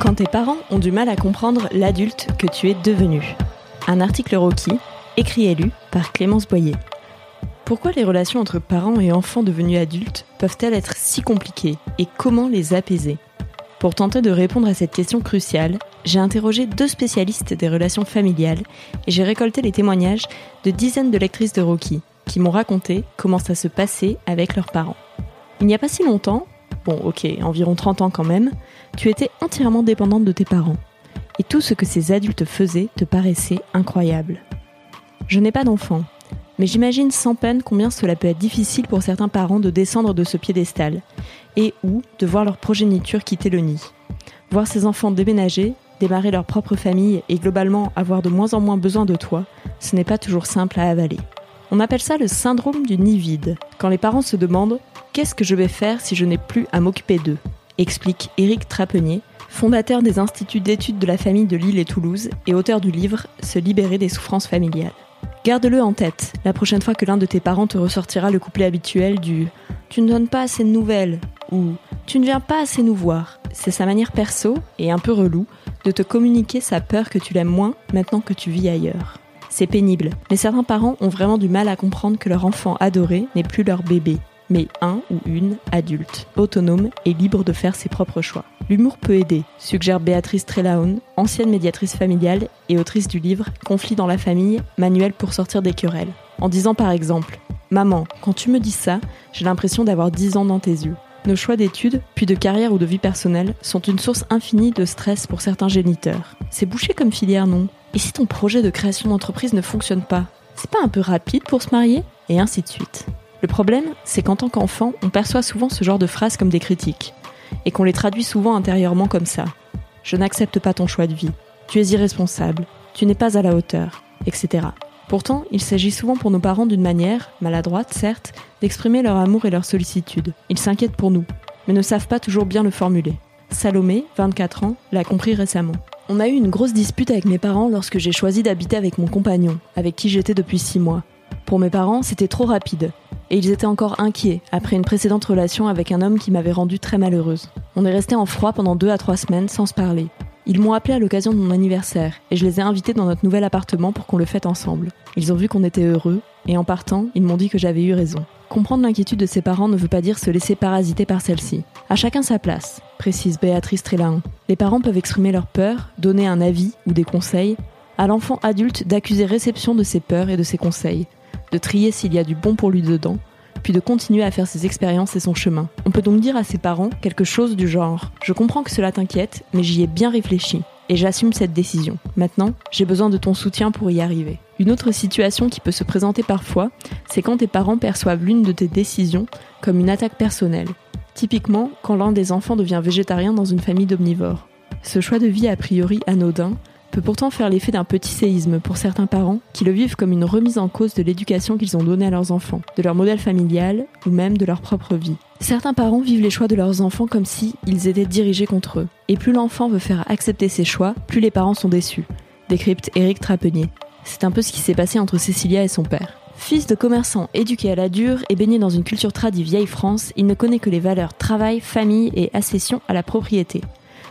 Quand tes parents ont du mal à comprendre l'adulte que tu es devenu. Un article Rocky, écrit et lu par Clémence Boyer. Pourquoi les relations entre parents et enfants devenus adultes peuvent-elles être si compliquées et comment les apaiser? Pour tenter de répondre à cette question cruciale, j'ai interrogé deux spécialistes des relations familiales et j'ai récolté les témoignages de dizaines de lectrices de Rocky qui m'ont raconté comment ça se passait avec leurs parents. Il n'y a pas si longtemps, bon ok, environ 30 ans quand même, tu étais entièrement dépendante de tes parents. Et tout ce que ces adultes faisaient te paraissait incroyable. Je n'ai pas d'enfant, mais j'imagine sans peine combien cela peut être difficile pour certains parents de descendre de ce piédestal, et ou de voir leur progéniture quitter le nid. Voir ses enfants déménager, démarrer leur propre famille et globalement avoir de moins en moins besoin de toi, ce n'est pas toujours simple à avaler. On appelle ça le syndrome du nid vide, quand les parents se demandent Qu'est-ce que je vais faire si je n'ai plus à m'occuper d'eux explique Éric Trapenier, fondateur des instituts d'études de la famille de Lille et Toulouse et auteur du livre Se libérer des souffrances familiales. Garde-le en tête, la prochaine fois que l'un de tes parents te ressortira le couplet habituel du Tu ne donnes pas assez de nouvelles ou Tu ne viens pas assez nous voir. C'est sa manière perso, et un peu relou, de te communiquer sa peur que tu l'aimes moins maintenant que tu vis ailleurs. C'est pénible, mais certains parents ont vraiment du mal à comprendre que leur enfant adoré n'est plus leur bébé, mais un ou une adulte, autonome et libre de faire ses propres choix. L'humour peut aider, suggère Béatrice Trelaune, ancienne médiatrice familiale et autrice du livre Conflit dans la famille, manuel pour sortir des querelles, en disant par exemple Maman, quand tu me dis ça, j'ai l'impression d'avoir 10 ans dans tes yeux. Nos choix d'études, puis de carrière ou de vie personnelle, sont une source infinie de stress pour certains géniteurs. C'est bouché comme filière, non? Et si ton projet de création d'entreprise ne fonctionne pas C'est pas un peu rapide pour se marier? Et ainsi de suite. Le problème, c'est qu'en tant qu'enfant, on perçoit souvent ce genre de phrases comme des critiques, et qu'on les traduit souvent intérieurement comme ça. Je n'accepte pas ton choix de vie, tu es irresponsable, tu n'es pas à la hauteur, etc. Pourtant, il s'agit souvent pour nos parents d'une manière, maladroite certes, d'exprimer leur amour et leur sollicitude. Ils s'inquiètent pour nous, mais ne savent pas toujours bien le formuler. Salomé, 24 ans, l'a compris récemment. On a eu une grosse dispute avec mes parents lorsque j'ai choisi d'habiter avec mon compagnon, avec qui j'étais depuis 6 mois. Pour mes parents, c'était trop rapide et ils étaient encore inquiets après une précédente relation avec un homme qui m'avait rendue très malheureuse. On est resté en froid pendant deux à trois semaines sans se parler. Ils m'ont appelé à l'occasion de mon anniversaire et je les ai invités dans notre nouvel appartement pour qu'on le fête ensemble. Ils ont vu qu'on était heureux et en partant, ils m'ont dit que j'avais eu raison. Comprendre l'inquiétude de ses parents ne veut pas dire se laisser parasiter par celle-ci. À chacun sa place, précise Béatrice Trélaon. Les parents peuvent exprimer leur peur, donner un avis ou des conseils, à l'enfant adulte d'accuser réception de ses peurs et de ses conseils, de trier s'il y a du bon pour lui dedans, puis de continuer à faire ses expériences et son chemin. On peut donc dire à ses parents quelque chose du genre Je comprends que cela t'inquiète, mais j'y ai bien réfléchi et j'assume cette décision. Maintenant, j'ai besoin de ton soutien pour y arriver. Une autre situation qui peut se présenter parfois, c'est quand tes parents perçoivent l'une de tes décisions comme une attaque personnelle. Typiquement, quand l'un des enfants devient végétarien dans une famille d'omnivores. Ce choix de vie a priori anodin peut pourtant faire l'effet d'un petit séisme pour certains parents qui le vivent comme une remise en cause de l'éducation qu'ils ont donnée à leurs enfants, de leur modèle familial ou même de leur propre vie. Certains parents vivent les choix de leurs enfants comme si ils étaient dirigés contre eux. Et plus l'enfant veut faire accepter ses choix, plus les parents sont déçus. Décrypte Éric Trapenier. C'est un peu ce qui s'est passé entre Cécilia et son père. Fils de commerçant éduqué à la dure et baigné dans une culture tradie vieille France, il ne connaît que les valeurs travail, famille et accession à la propriété.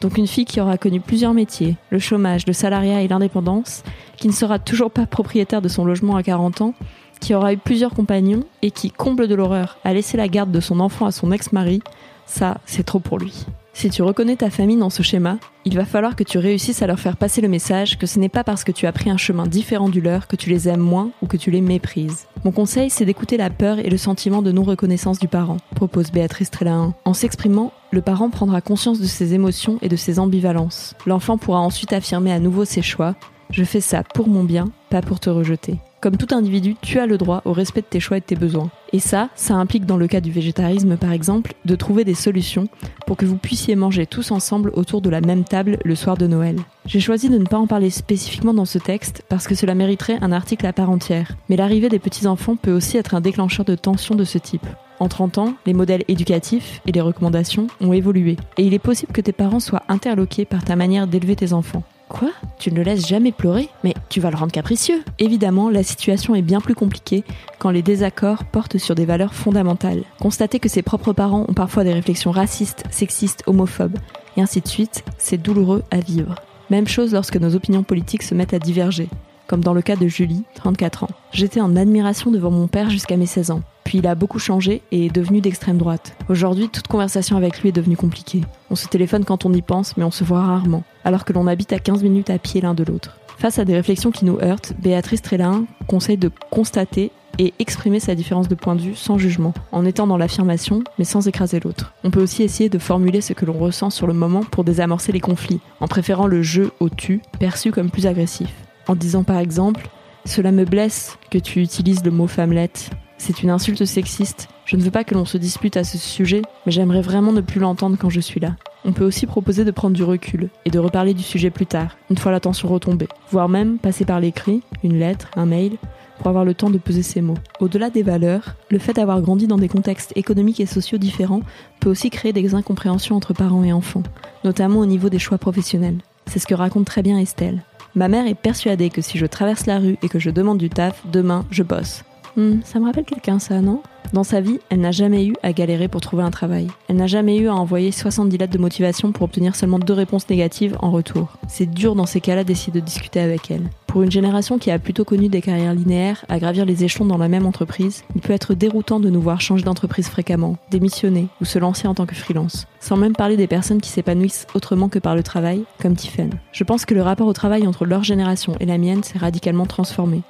Donc une fille qui aura connu plusieurs métiers, le chômage, le salariat et l'indépendance, qui ne sera toujours pas propriétaire de son logement à 40 ans, qui aura eu plusieurs compagnons et qui, comble de l'horreur, a laissé la garde de son enfant à son ex-mari, ça, c'est trop pour lui. Si tu reconnais ta famille dans ce schéma, il va falloir que tu réussisses à leur faire passer le message que ce n'est pas parce que tu as pris un chemin différent du leur que tu les aimes moins ou que tu les méprises. Mon conseil, c'est d'écouter la peur et le sentiment de non-reconnaissance du parent, propose Béatrice Trélain. En s'exprimant, le parent prendra conscience de ses émotions et de ses ambivalences. L'enfant pourra ensuite affirmer à nouveau ses choix. Je fais ça pour mon bien, pas pour te rejeter. Comme tout individu, tu as le droit au respect de tes choix et de tes besoins. Et ça, ça implique dans le cas du végétarisme par exemple, de trouver des solutions pour que vous puissiez manger tous ensemble autour de la même table le soir de Noël. J'ai choisi de ne pas en parler spécifiquement dans ce texte parce que cela mériterait un article à part entière. Mais l'arrivée des petits-enfants peut aussi être un déclencheur de tension de ce type. En 30 ans, les modèles éducatifs et les recommandations ont évolué. Et il est possible que tes parents soient interloqués par ta manière d'élever tes enfants. Quoi? Tu ne le laisses jamais pleurer? Mais tu vas le rendre capricieux Évidemment, la situation est bien plus compliquée quand les désaccords portent sur des valeurs fondamentales. Constater que ses propres parents ont parfois des réflexions racistes, sexistes, homophobes, Et ainsi de suite, c'est douloureux à vivre. Même chose lorsque nos opinions politiques se mettent à diverger, comme dans le cas de Julie, 34 ans. J'étais en admiration devant mon père jusqu'à mes 16 ans. Puis il a beaucoup changé et est devenu d'extrême droite. Aujourd'hui, toute conversation avec lui est devenue compliquée. On se téléphone quand on y pense, mais on se voit rarement, alors que l'on habite à 15 minutes à pied l'un de l'autre. Face à des réflexions qui nous heurtent, Béatrice Trélin conseille de constater et exprimer sa différence de point de vue sans jugement, en étant dans l'affirmation, mais sans écraser l'autre. On peut aussi essayer de formuler ce que l'on ressent sur le moment pour désamorcer les conflits, en préférant le jeu au tu, perçu comme plus agressif. En disant par exemple Cela me blesse que tu utilises le mot femmelette. C'est une insulte sexiste. Je ne veux pas que l'on se dispute à ce sujet, mais j'aimerais vraiment ne plus l'entendre quand je suis là. On peut aussi proposer de prendre du recul et de reparler du sujet plus tard, une fois la tension retombée, voire même passer par l'écrit, une lettre, un mail, pour avoir le temps de peser ses mots. Au-delà des valeurs, le fait d'avoir grandi dans des contextes économiques et sociaux différents peut aussi créer des incompréhensions entre parents et enfants, notamment au niveau des choix professionnels. C'est ce que raconte très bien Estelle. Ma mère est persuadée que si je traverse la rue et que je demande du taf, demain je bosse. Hmm, ça me rappelle quelqu'un ça, non? Dans sa vie, elle n'a jamais eu à galérer pour trouver un travail. Elle n'a jamais eu à envoyer 70 lettres de motivation pour obtenir seulement deux réponses négatives en retour. C'est dur dans ces cas-là d'essayer de discuter avec elle. Pour une génération qui a plutôt connu des carrières linéaires, à gravir les échelons dans la même entreprise, il peut être déroutant de nous voir changer d'entreprise fréquemment, démissionner ou se lancer en tant que freelance. Sans même parler des personnes qui s'épanouissent autrement que par le travail, comme Tiffen. Je pense que le rapport au travail entre leur génération et la mienne s'est radicalement transformé.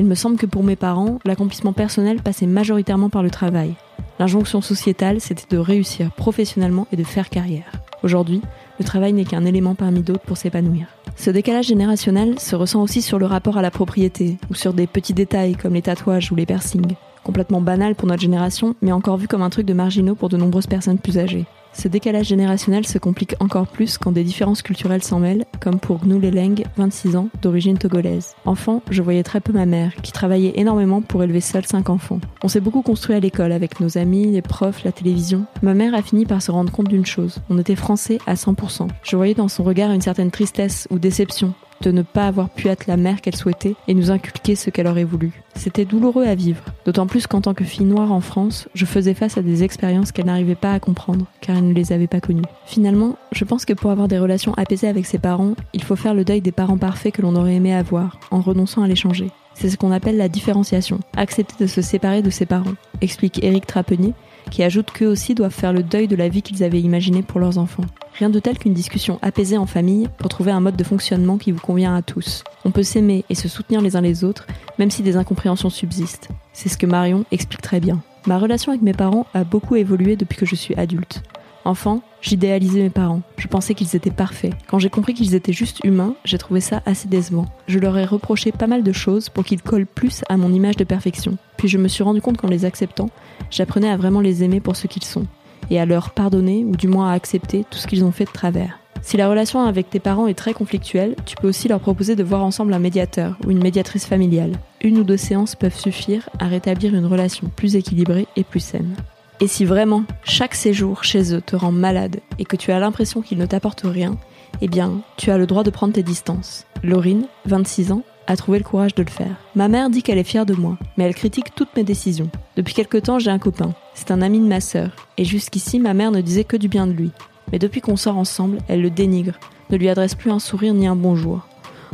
Il me semble que pour mes parents, l'accomplissement personnel passait majoritairement par le travail. L'injonction sociétale, c'était de réussir professionnellement et de faire carrière. Aujourd'hui, le travail n'est qu'un élément parmi d'autres pour s'épanouir. Ce décalage générationnel se ressent aussi sur le rapport à la propriété, ou sur des petits détails comme les tatouages ou les piercings. Complètement banal pour notre génération, mais encore vu comme un truc de marginaux pour de nombreuses personnes plus âgées. Ce décalage générationnel se complique encore plus quand des différences culturelles s'en mêlent, comme pour Gnou Leleng, 26 ans, d'origine togolaise. Enfant, je voyais très peu ma mère, qui travaillait énormément pour élever seule 5 enfants. On s'est beaucoup construit à l'école avec nos amis, les profs, la télévision. Ma mère a fini par se rendre compte d'une chose, on était français à 100%. Je voyais dans son regard une certaine tristesse ou déception, de ne pas avoir pu être la mère qu'elle souhaitait et nous inculquer ce qu'elle aurait voulu. C'était douloureux à vivre, d'autant plus qu'en tant que fille noire en France, je faisais face à des expériences qu'elle n'arrivait pas à comprendre, car elle ne les avait pas connues. Finalement, je pense que pour avoir des relations apaisées avec ses parents, il faut faire le deuil des parents parfaits que l'on aurait aimé avoir, en renonçant à les changer. C'est ce qu'on appelle la différenciation, accepter de se séparer de ses parents, explique Éric Trapenier, qui ajoute qu'eux aussi doivent faire le deuil de la vie qu'ils avaient imaginée pour leurs enfants. Rien de tel qu'une discussion apaisée en famille pour trouver un mode de fonctionnement qui vous convient à tous. On peut s'aimer et se soutenir les uns les autres, même si des incompréhensions subsistent. C'est ce que Marion explique très bien. Ma relation avec mes parents a beaucoup évolué depuis que je suis adulte. Enfant, j'idéalisais mes parents. Je pensais qu'ils étaient parfaits. Quand j'ai compris qu'ils étaient juste humains, j'ai trouvé ça assez décevant. Je leur ai reproché pas mal de choses pour qu'ils collent plus à mon image de perfection. Puis je me suis rendu compte qu'en les acceptant, j'apprenais à vraiment les aimer pour ce qu'ils sont. Et à leur pardonner, ou du moins à accepter tout ce qu'ils ont fait de travers. Si la relation avec tes parents est très conflictuelle, tu peux aussi leur proposer de voir ensemble un médiateur ou une médiatrice familiale. Une ou deux séances peuvent suffire à rétablir une relation plus équilibrée et plus saine. Et si vraiment chaque séjour chez eux te rend malade et que tu as l'impression qu'ils ne t'apportent rien, eh bien, tu as le droit de prendre tes distances. Laurine, 26 ans, a trouvé le courage de le faire. Ma mère dit qu'elle est fière de moi, mais elle critique toutes mes décisions. Depuis quelque temps, j'ai un copain. C'est un ami de ma sœur. Et jusqu'ici, ma mère ne disait que du bien de lui. Mais depuis qu'on sort ensemble, elle le dénigre, ne lui adresse plus un sourire ni un bonjour.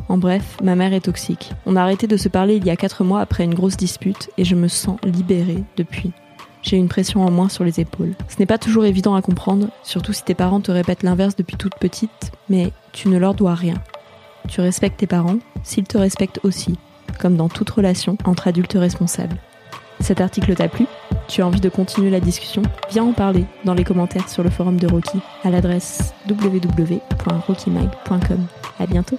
En bref, ma mère est toxique. On a arrêté de se parler il y a 4 mois après une grosse dispute et je me sens libérée depuis j'ai une pression en moins sur les épaules. Ce n'est pas toujours évident à comprendre, surtout si tes parents te répètent l'inverse depuis toute petite, mais tu ne leur dois rien. Tu respectes tes parents s'ils te respectent aussi, comme dans toute relation entre adultes responsables. Cet article t'a plu? Tu as envie de continuer la discussion? Viens en parler dans les commentaires sur le forum de Rocky à l'adresse www.rockymag.com. À bientôt